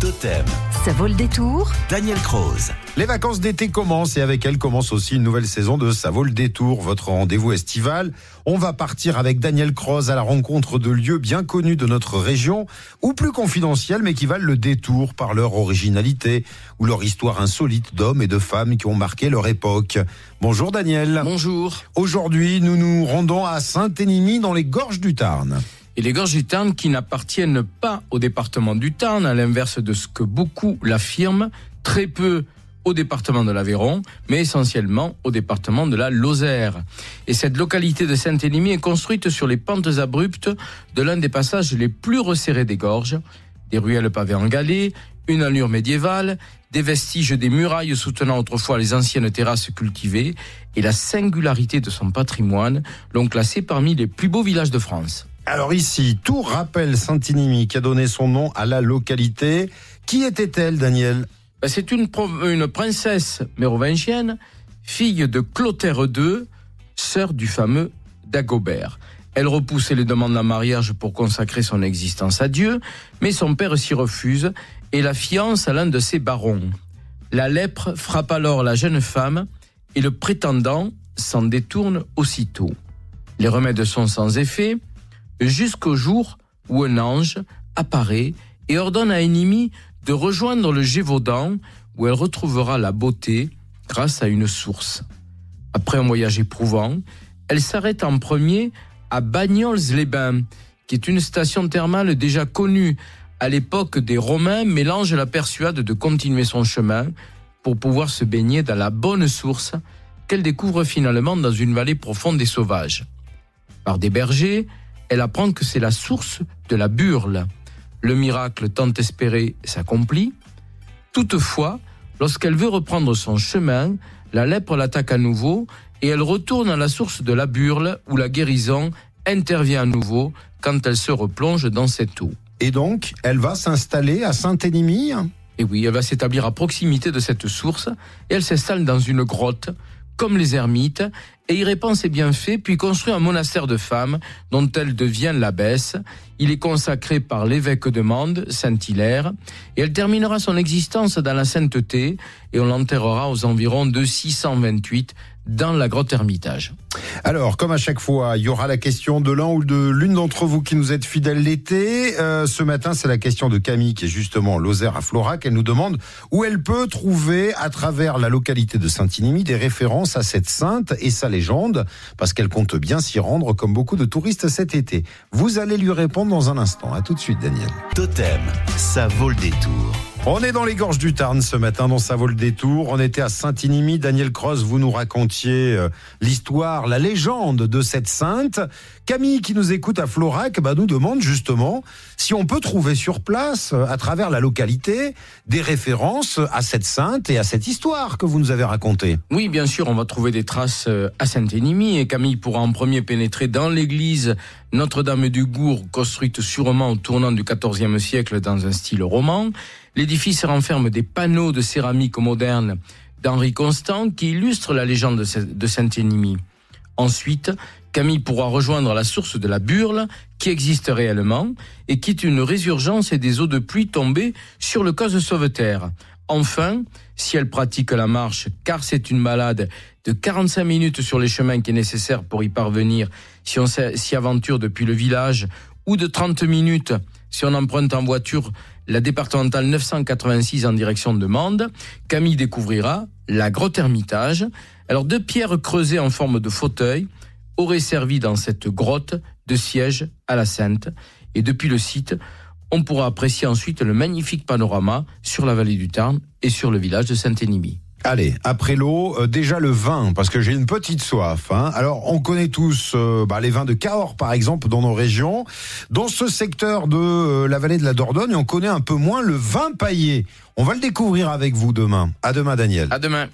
Totem. Ça vaut le détour. Daniel Croze. Les vacances d'été commencent et avec elles commence aussi une nouvelle saison de Ça vaut le détour, votre rendez-vous estival. On va partir avec Daniel Croze à la rencontre de lieux bien connus de notre région ou plus confidentiels mais qui valent le détour par leur originalité ou leur histoire insolite d'hommes et de femmes qui ont marqué leur époque. Bonjour Daniel. Bonjour. Aujourd'hui, nous nous rendons à Saint-Énimie dans les gorges du Tarn et les gorges du Tarn qui n'appartiennent pas au département du Tarn, à l'inverse de ce que beaucoup l'affirment, très peu au département de l'Aveyron, mais essentiellement au département de la Lozère. Et cette localité de Saint-Élimie est construite sur les pentes abruptes de l'un des passages les plus resserrés des gorges, des ruelles pavées en galets, une allure médiévale, des vestiges des murailles soutenant autrefois les anciennes terrasses cultivées et la singularité de son patrimoine l'ont classé parmi les plus beaux villages de France. Alors ici, tout rappelle Saint-Inimi qui a donné son nom à la localité. Qui était-elle, Daniel ben, C'est une, une princesse mérovingienne, fille de Clotaire II, sœur du fameux Dagobert. Elle repoussait les demandes en mariage pour consacrer son existence à Dieu, mais son père s'y refuse et la fiance à l'un de ses barons. La lèpre frappe alors la jeune femme et le prétendant s'en détourne aussitôt. Les remèdes sont sans effet, jusqu'au jour où un ange apparaît et ordonne à Enimi de rejoindre le Gévaudan où elle retrouvera la beauté grâce à une source. Après un voyage éprouvant, elle s'arrête en premier à Bagnols-les-Bains, qui est une station thermale déjà connue à l'époque des Romains, mais l'ange la persuade de continuer son chemin pour pouvoir se baigner dans la bonne source qu'elle découvre finalement dans une vallée profonde et sauvage. Par des bergers, elle apprend que c'est la source de la burle. Le miracle tant espéré s'accomplit. Toutefois, lorsqu'elle veut reprendre son chemin, la lèpre l'attaque à nouveau et elle retourne à la source de la burle où la guérison intervient à nouveau quand elle se replonge dans cette eau. Et donc, elle va s'installer à Saint-Énimie Et oui, elle va s'établir à proximité de cette source et elle s'installe dans une grotte comme les ermites, et y répand ses bienfaits, puis construit un monastère de femmes dont elle devient l'abbesse. Il est consacré par l'évêque de Mende, Saint-Hilaire, et elle terminera son existence dans la sainteté, et on l'enterrera aux environs de 628 dans la grotte Hermitage. Alors, comme à chaque fois, il y aura la question de l'un ou de l'une d'entre vous qui nous êtes fidèles l'été. Euh, ce matin, c'est la question de Camille, qui est justement Lozère à Florac. Elle nous demande où elle peut trouver, à travers la localité de Saint-Inimi, des références à cette sainte et sa légende, parce qu'elle compte bien s'y rendre, comme beaucoup de touristes cet été. Vous allez lui répondre dans un instant. À tout de suite, Daniel. Totem, ça vaut le détour. On est dans les gorges du Tarn ce matin, dans ça vaut le détour. On était à Saint-Inimi. Daniel Cross, vous nous racontiez euh, l'histoire, la légende de cette sainte. Camille, qui nous écoute à Florac, bah, nous demande justement si on peut trouver sur place, euh, à travers la localité, des références à cette sainte et à cette histoire que vous nous avez racontée. Oui, bien sûr, on va trouver des traces euh, à Saint-Énimi et Camille pourra en premier pénétrer dans l'église Notre-Dame du Gour, construite sûrement au tournant du XIVe siècle dans un style roman. L'édifice renferme des panneaux de céramique moderne d'Henri Constant qui illustrent la légende de Saint-Énimie. Ensuite, Camille pourra rejoindre la source de la Burle, qui existe réellement, et qui est une résurgence et des eaux de pluie tombées sur le cause Sauveterre. Enfin, si elle pratique la marche, car c'est une balade de 45 minutes sur les chemins qui est nécessaire pour y parvenir, si on s'y aventure depuis le village, ou de 30 minutes si on emprunte en voiture la départementale 986 en direction de Mende, Camille découvrira la grotte Hermitage. Alors deux pierres creusées en forme de fauteuil auraient servi dans cette grotte de siège à la Sainte. Et depuis le site, on pourra apprécier ensuite le magnifique panorama sur la vallée du Tarn et sur le village de Saint-Énimie. Allez, après l'eau, euh, déjà le vin, parce que j'ai une petite soif. Hein. Alors, on connaît tous euh, bah, les vins de Cahors, par exemple, dans nos régions. Dans ce secteur de euh, la vallée de la Dordogne, on connaît un peu moins le vin paillé. On va le découvrir avec vous demain. À demain, Daniel. À demain.